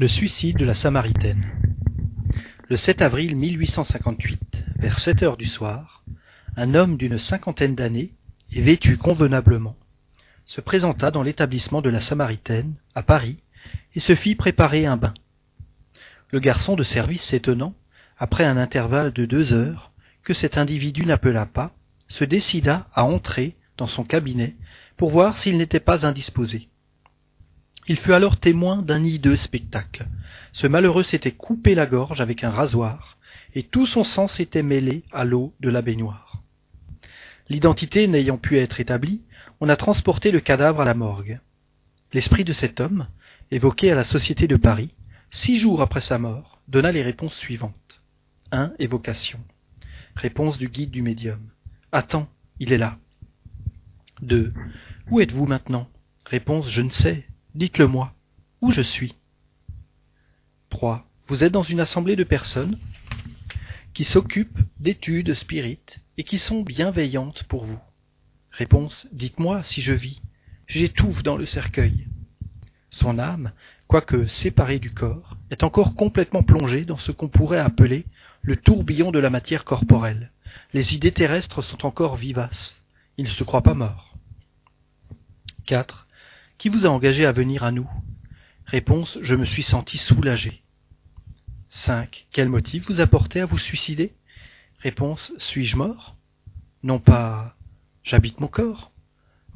Le suicide de la Samaritaine. Le 7 avril 1858, vers 7 heures du soir, un homme d'une cinquantaine d'années et vêtu convenablement se présenta dans l'établissement de la Samaritaine, à Paris, et se fit préparer un bain. Le garçon de service s'étonnant, après un intervalle de deux heures, que cet individu n'appelât pas, se décida à entrer dans son cabinet pour voir s'il n'était pas indisposé. Il fut alors témoin d'un hideux spectacle. Ce malheureux s'était coupé la gorge avec un rasoir, et tout son sang s'était mêlé à l'eau de la baignoire. L'identité n'ayant pu être établie, on a transporté le cadavre à la morgue. L'esprit de cet homme, évoqué à la Société de Paris, six jours après sa mort, donna les réponses suivantes. 1. Évocation. Réponse du guide du médium. Attends, il est là. 2. Où êtes-vous maintenant? Réponse Je ne sais. Dites-le moi. Où je suis 3. Vous êtes dans une assemblée de personnes qui s'occupent d'études spirites et qui sont bienveillantes pour vous. Réponse Dites-moi si je vis. J'étouffe dans le cercueil. Son âme, quoique séparée du corps, est encore complètement plongée dans ce qu'on pourrait appeler le tourbillon de la matière corporelle. Les idées terrestres sont encore vivaces. Il ne se croit pas mort. 4. Qui vous a engagé à venir à nous? Réponse Je me suis senti soulagé. 5. Quel motif vous a porté à vous suicider? Réponse Suis-je mort? Non pas J'habite mon corps.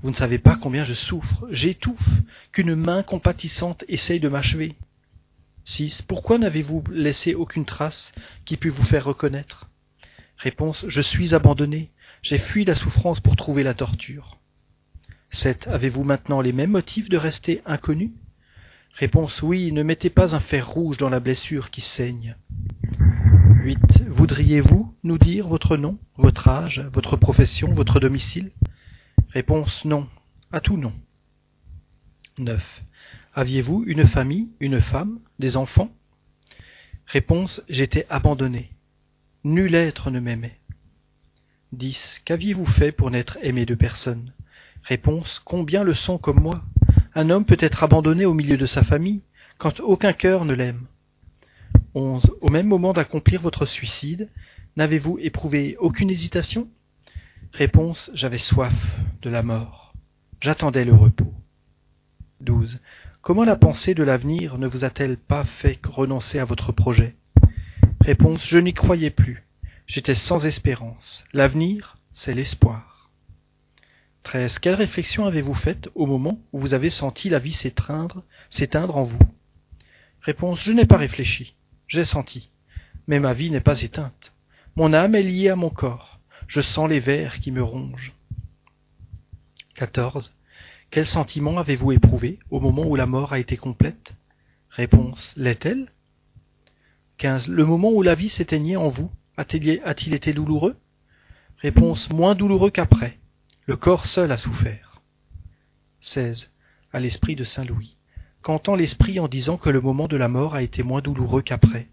Vous ne savez pas combien je souffre, j'étouffe, qu'une main compatissante essaye de m'achever. 6. Pourquoi n'avez-vous laissé aucune trace qui pût vous faire reconnaître? Réponse Je suis abandonné, j'ai fui la souffrance pour trouver la torture. 7. Avez-vous maintenant les mêmes motifs de rester inconnu Réponse Oui, ne mettez pas un fer rouge dans la blessure qui saigne. 8. Voudriez-vous nous dire votre nom, votre âge, votre profession, votre domicile? Réponse Non. À tout non. 9. Aviez-vous une famille, une femme, des enfants? Réponse J'étais abandonné. Nul être ne m'aimait. 10. Qu'aviez-vous fait pour n'être aimé de personne? Réponse Combien le sont comme moi? Un homme peut être abandonné au milieu de sa famille quand aucun cœur ne l'aime. 11. Au même moment d'accomplir votre suicide, n'avez-vous éprouvé aucune hésitation? Réponse J'avais soif de la mort. J'attendais le repos. 12. Comment la pensée de l'avenir ne vous a-t-elle pas fait renoncer à votre projet? Réponse Je n'y croyais plus. J'étais sans espérance. L'avenir, c'est l'espoir. 13. Quelle réflexion avez-vous faite au moment où vous avez senti la vie s'étreindre, s'éteindre en vous? Réponse Je n'ai pas réfléchi. J'ai senti. Mais ma vie n'est pas éteinte. Mon âme est liée à mon corps. Je sens les vers qui me rongent. 14. Quel sentiment avez-vous éprouvé au moment où la mort a été complète? Réponse L'est-elle? 15. Le moment où la vie s'éteignait en vous a-t-il été douloureux? Réponse Moins douloureux qu'après. Le corps seul a souffert. 16. À l'esprit de Saint Louis. Qu'entend l'esprit en disant que le moment de la mort a été moins douloureux qu'après?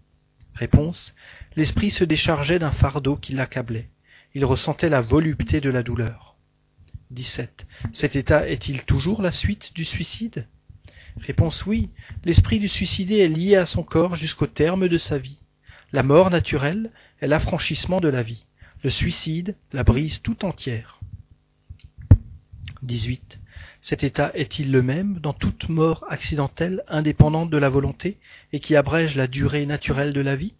Réponse. L'esprit se déchargeait d'un fardeau qui l'accablait. Il ressentait la volupté de la douleur. 17. Cet état est-il toujours la suite du suicide? Réponse oui. L'esprit du suicidé est lié à son corps jusqu'au terme de sa vie. La mort naturelle est l'affranchissement de la vie. Le suicide la brise tout entière. 18. Cet état est-il le même dans toute mort accidentelle indépendante de la volonté et qui abrège la durée naturelle de la vie?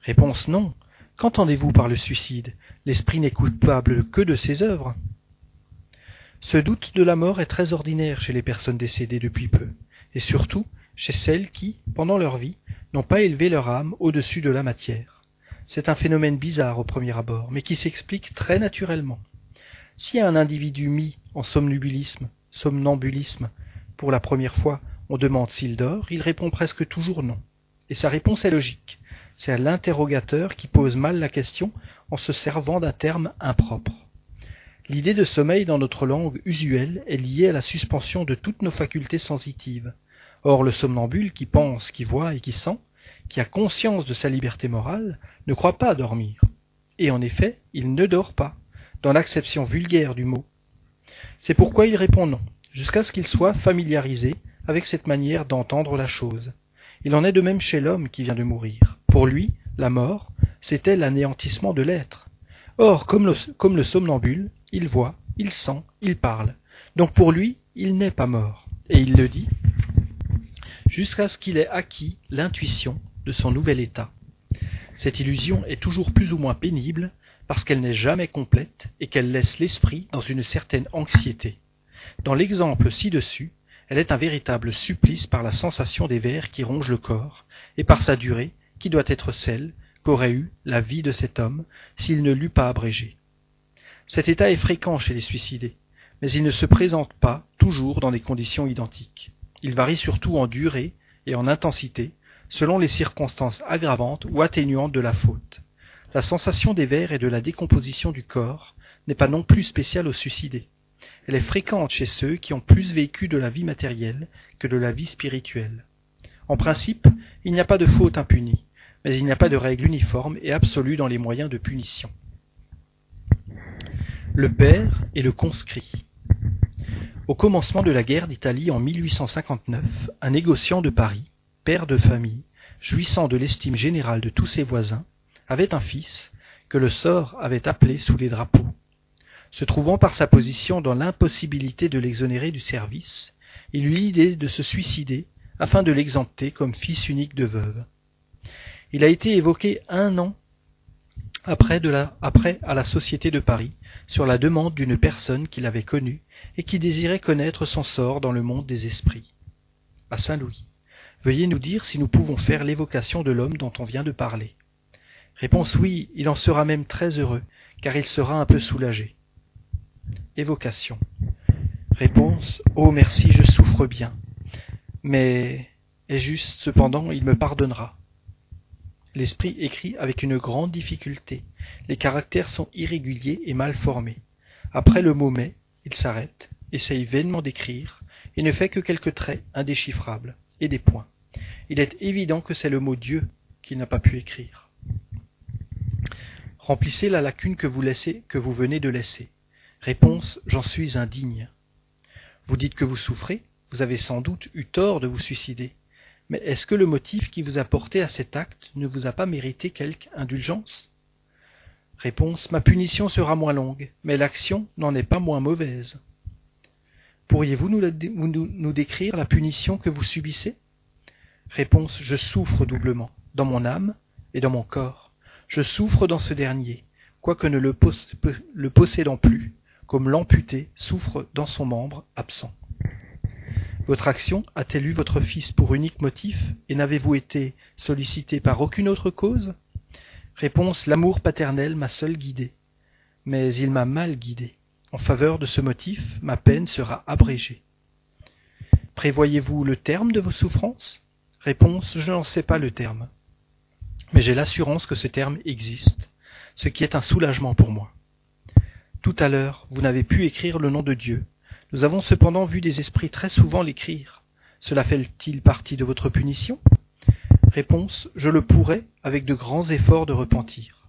Réponse non. Qu'entendez-vous par le suicide? L'esprit n'est coupable que de ses œuvres. Ce doute de la mort est très ordinaire chez les personnes décédées depuis peu, et surtout chez celles qui, pendant leur vie, n'ont pas élevé leur âme au-dessus de la matière. C'est un phénomène bizarre au premier abord, mais qui s'explique très naturellement. Si un individu mis en somnambulisme, somnambulisme, pour la première fois, on demande s'il dort, il répond presque toujours non. Et sa réponse est logique. C'est à l'interrogateur qui pose mal la question en se servant d'un terme impropre. L'idée de sommeil dans notre langue usuelle est liée à la suspension de toutes nos facultés sensitives. Or le somnambule qui pense, qui voit et qui sent, qui a conscience de sa liberté morale, ne croit pas dormir. Et en effet, il ne dort pas, dans l'acception vulgaire du mot. C'est pourquoi il répond non, jusqu'à ce qu'il soit familiarisé avec cette manière d'entendre la chose. Il en est de même chez l'homme qui vient de mourir. Pour lui, la mort, c'était l'anéantissement de l'être. Or, comme le, comme le somnambule, il voit, il sent, il parle. Donc pour lui, il n'est pas mort. Et il le dit, jusqu'à ce qu'il ait acquis l'intuition de son nouvel état. Cette illusion est toujours plus ou moins pénible parce qu'elle n'est jamais complète et qu'elle laisse l'esprit dans une certaine anxiété. Dans l'exemple ci-dessus, elle est un véritable supplice par la sensation des vers qui rongent le corps et par sa durée qui doit être celle qu'aurait eue la vie de cet homme s'il ne l'eût pas abrégée. Cet état est fréquent chez les suicidés, mais il ne se présente pas toujours dans des conditions identiques. Il varie surtout en durée et en intensité, selon les circonstances aggravantes ou atténuantes de la faute. La sensation des vers et de la décomposition du corps n'est pas non plus spéciale aux suicidés. Elle est fréquente chez ceux qui ont plus vécu de la vie matérielle que de la vie spirituelle. En principe, il n'y a pas de faute impunie, mais il n'y a pas de règle uniforme et absolue dans les moyens de punition. Le père et le conscrit. Au commencement de la guerre d'Italie en 1859, un négociant de Paris, père de famille, jouissant de l'estime générale de tous ses voisins, avait un fils que le sort avait appelé sous les drapeaux. Se trouvant par sa position dans l'impossibilité de l'exonérer du service, il eut l'idée de se suicider afin de l'exempter comme fils unique de veuve. Il a été évoqué un an après, à la Société de Paris sur la demande d'une personne qu'il avait connue et qui désirait connaître son sort dans le monde des esprits. À Saint-Louis. Veuillez nous dire si nous pouvons faire l'évocation de l'homme dont on vient de parler. Réponse oui, il en sera même très heureux, car il sera un peu soulagé. Évocation. Réponse Oh merci, je souffre bien. Mais est juste, cependant, il me pardonnera. L'esprit écrit avec une grande difficulté. Les caractères sont irréguliers et mal formés. Après le mot mais, il s'arrête, essaye vainement d'écrire, et ne fait que quelques traits indéchiffrables, et des points. Il est évident que c'est le mot Dieu qu'il n'a pas pu écrire. Remplissez la lacune que vous laissez, que vous venez de laisser. Réponse J'en suis indigne. Vous dites que vous souffrez, vous avez sans doute eu tort de vous suicider. Mais est-ce que le motif qui vous a porté à cet acte ne vous a pas mérité quelque indulgence? Réponse Ma punition sera moins longue, mais l'action n'en est pas moins mauvaise. Pourriez-vous nous, nous, décrire la punition que vous subissez? Réponse Je souffre doublement, dans mon âme et dans mon corps. Je souffre dans ce dernier, quoique ne le, possédant plus, comme l'amputé souffre dans son membre absent. Votre action a-t-elle eu votre fils pour unique motif, et n'avez-vous été sollicité par aucune autre cause? Réponse L'amour paternel m'a seul guidé. Mais il m'a mal guidé. En faveur de ce motif, ma peine sera abrégée. Prévoyez-vous le terme de vos souffrances? Réponse Je n'en sais pas le terme. Mais j'ai l'assurance que ce terme existe, ce qui est un soulagement pour moi. Tout à l'heure, vous n'avez pu écrire le nom de Dieu, nous avons cependant vu des esprits très souvent l'écrire. Cela fait-il partie de votre punition? Réponse Je le pourrais avec de grands efforts de repentir.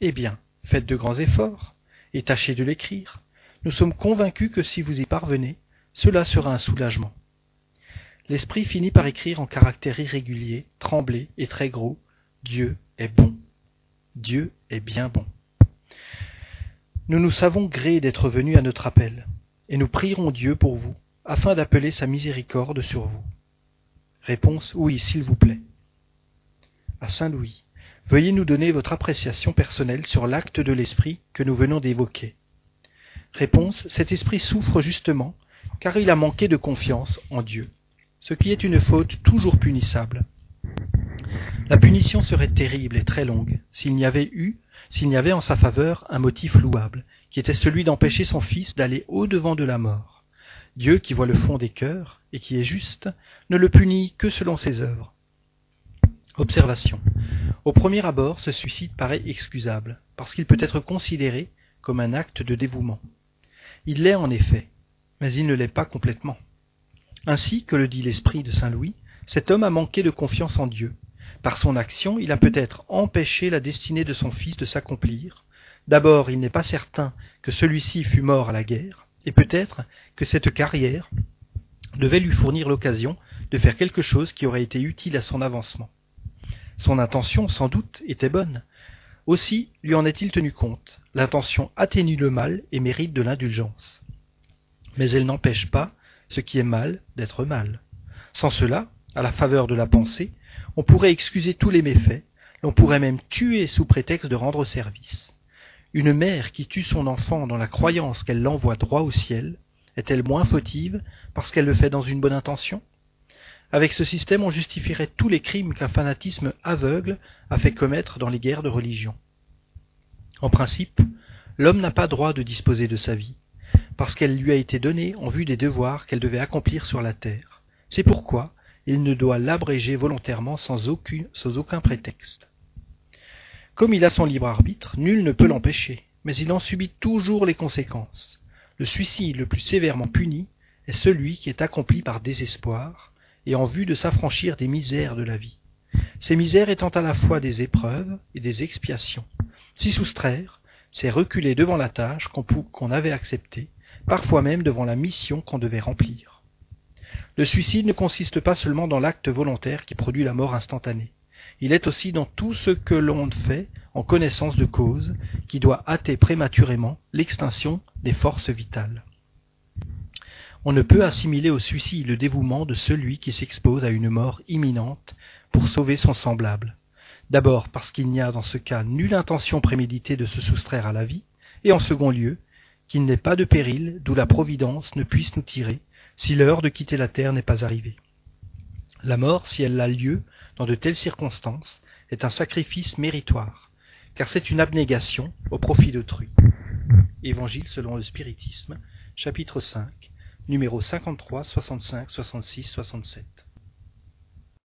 Eh bien, faites de grands efforts et tâchez de l'écrire. Nous sommes convaincus que si vous y parvenez, cela sera un soulagement. L'esprit finit par écrire en caractères irréguliers, tremblés et très gros Dieu est bon. Dieu est bien bon. Nous nous savons gré d'être venus à notre appel et nous prierons Dieu pour vous, afin d'appeler sa miséricorde sur vous. Réponse Oui, s'il vous plaît. À Saint Louis, veuillez nous donner votre appréciation personnelle sur l'acte de l'esprit que nous venons d'évoquer. Réponse Cet esprit souffre justement car il a manqué de confiance en Dieu, ce qui est une faute toujours punissable. La punition serait terrible et très longue s'il n'y avait eu, s'il n'y avait en sa faveur un motif louable, qui était celui d'empêcher son fils d'aller au-devant de la mort. Dieu, qui voit le fond des cœurs et qui est juste, ne le punit que selon ses œuvres. Observation. Au premier abord, ce suicide paraît excusable, parce qu'il peut être considéré comme un acte de dévouement. Il l'est en effet, mais il ne l'est pas complètement. Ainsi que le dit l'esprit de Saint Louis, cet homme a manqué de confiance en Dieu. Par son action, il a peut-être empêché la destinée de son fils de s'accomplir, D'abord, il n'est pas certain que celui-ci fût mort à la guerre, et peut-être que cette carrière devait lui fournir l'occasion de faire quelque chose qui aurait été utile à son avancement. Son intention, sans doute, était bonne. Aussi lui en est-il tenu compte. L'intention atténue le mal et mérite de l'indulgence. Mais elle n'empêche pas ce qui est mal d'être mal. Sans cela, à la faveur de la pensée, on pourrait excuser tous les méfaits, l'on pourrait même tuer sous prétexte de rendre service. Une mère qui tue son enfant dans la croyance qu'elle l'envoie droit au ciel, est-elle moins fautive parce qu'elle le fait dans une bonne intention? Avec ce système, on justifierait tous les crimes qu'un fanatisme aveugle a fait commettre dans les guerres de religion. En principe, l'homme n'a pas droit de disposer de sa vie, parce qu'elle lui a été donnée en vue des devoirs qu'elle devait accomplir sur la terre. C'est pourquoi il ne doit l'abréger volontairement sans aucun, prétexte. Comme il a son libre arbitre, nul ne peut l'empêcher, mais il en subit toujours les conséquences. Le suicide le plus sévèrement puni est celui qui est accompli par désespoir et en vue de s'affranchir des misères de la vie. Ces misères étant à la fois des épreuves et des expiations. S'y soustraire, c'est reculer devant la tâche qu'on avait acceptée, parfois même devant la mission qu'on devait remplir. Le suicide ne consiste pas seulement dans l'acte volontaire qui produit la mort instantanée. Il est aussi dans tout ce que l'on fait en connaissance de cause qui doit hâter prématurément l'extinction des forces vitales. On ne peut assimiler au suicide le dévouement de celui qui s'expose à une mort imminente pour sauver son semblable. D'abord parce qu'il n'y a dans ce cas nulle intention préméditée de se soustraire à la vie, et en second lieu, qu'il n'est pas de péril d'où la Providence ne puisse nous tirer si l'heure de quitter la terre n'est pas arrivée. La mort, si elle a lieu dans de telles circonstances, est un sacrifice méritoire, car c'est une abnégation au profit d'autrui. Évangile selon le spiritisme, chapitre 5, numéro 53, 65, 66, 67.